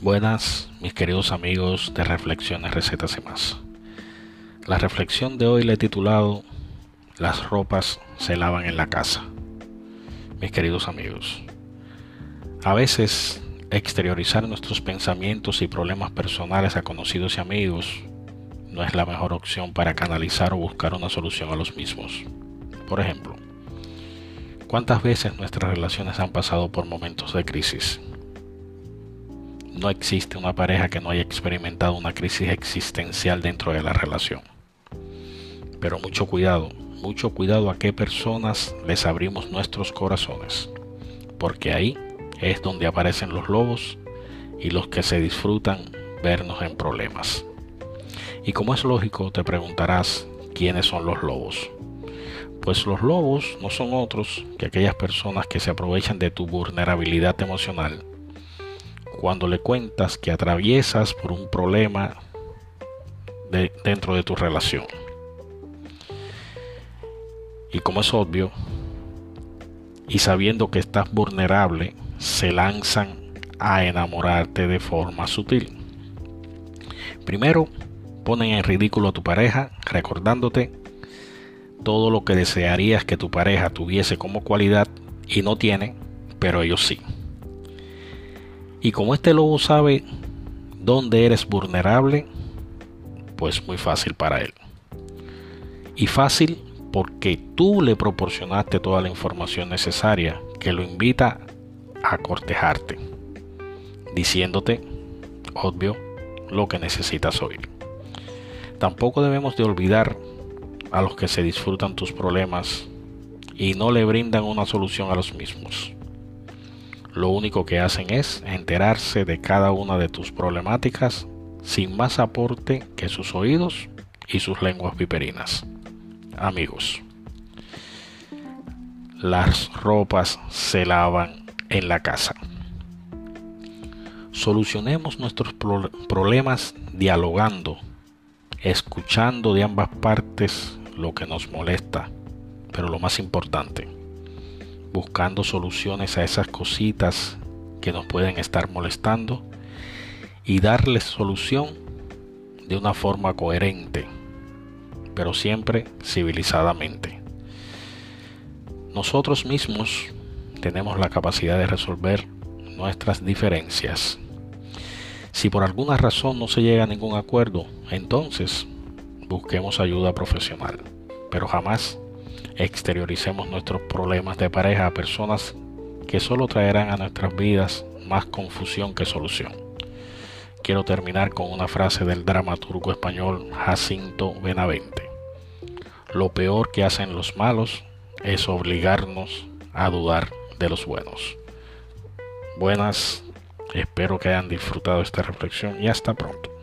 Buenas, mis queridos amigos de Reflexiones, Recetas y más. La reflexión de hoy le he titulado Las ropas se lavan en la casa. Mis queridos amigos, a veces exteriorizar nuestros pensamientos y problemas personales a conocidos y amigos no es la mejor opción para canalizar o buscar una solución a los mismos. Por ejemplo, ¿cuántas veces nuestras relaciones han pasado por momentos de crisis? No existe una pareja que no haya experimentado una crisis existencial dentro de la relación. Pero mucho cuidado, mucho cuidado a qué personas les abrimos nuestros corazones, porque ahí es donde aparecen los lobos y los que se disfrutan vernos en problemas. Y como es lógico, te preguntarás quiénes son los lobos. Pues los lobos no son otros que aquellas personas que se aprovechan de tu vulnerabilidad emocional cuando le cuentas que atraviesas por un problema dentro de tu relación. Y como es obvio, y sabiendo que estás vulnerable, se lanzan a enamorarte de forma sutil. Primero, ponen en ridículo a tu pareja, recordándote todo lo que desearías que tu pareja tuviese como cualidad y no tiene, pero ellos sí. Y como este lobo sabe dónde eres vulnerable, pues muy fácil para él. Y fácil porque tú le proporcionaste toda la información necesaria que lo invita a cortejarte, diciéndote, obvio, lo que necesitas oír. Tampoco debemos de olvidar a los que se disfrutan tus problemas y no le brindan una solución a los mismos lo único que hacen es enterarse de cada una de tus problemáticas sin más aporte que sus oídos y sus lenguas viperinas. Amigos, las ropas se lavan en la casa. Solucionemos nuestros problemas dialogando, escuchando de ambas partes lo que nos molesta, pero lo más importante, buscando soluciones a esas cositas que nos pueden estar molestando y darles solución de una forma coherente, pero siempre civilizadamente. Nosotros mismos tenemos la capacidad de resolver nuestras diferencias. Si por alguna razón no se llega a ningún acuerdo, entonces busquemos ayuda profesional, pero jamás exterioricemos nuestros problemas de pareja a personas que solo traerán a nuestras vidas más confusión que solución. Quiero terminar con una frase del dramaturgo español Jacinto Benavente. Lo peor que hacen los malos es obligarnos a dudar de los buenos. Buenas, espero que hayan disfrutado esta reflexión y hasta pronto.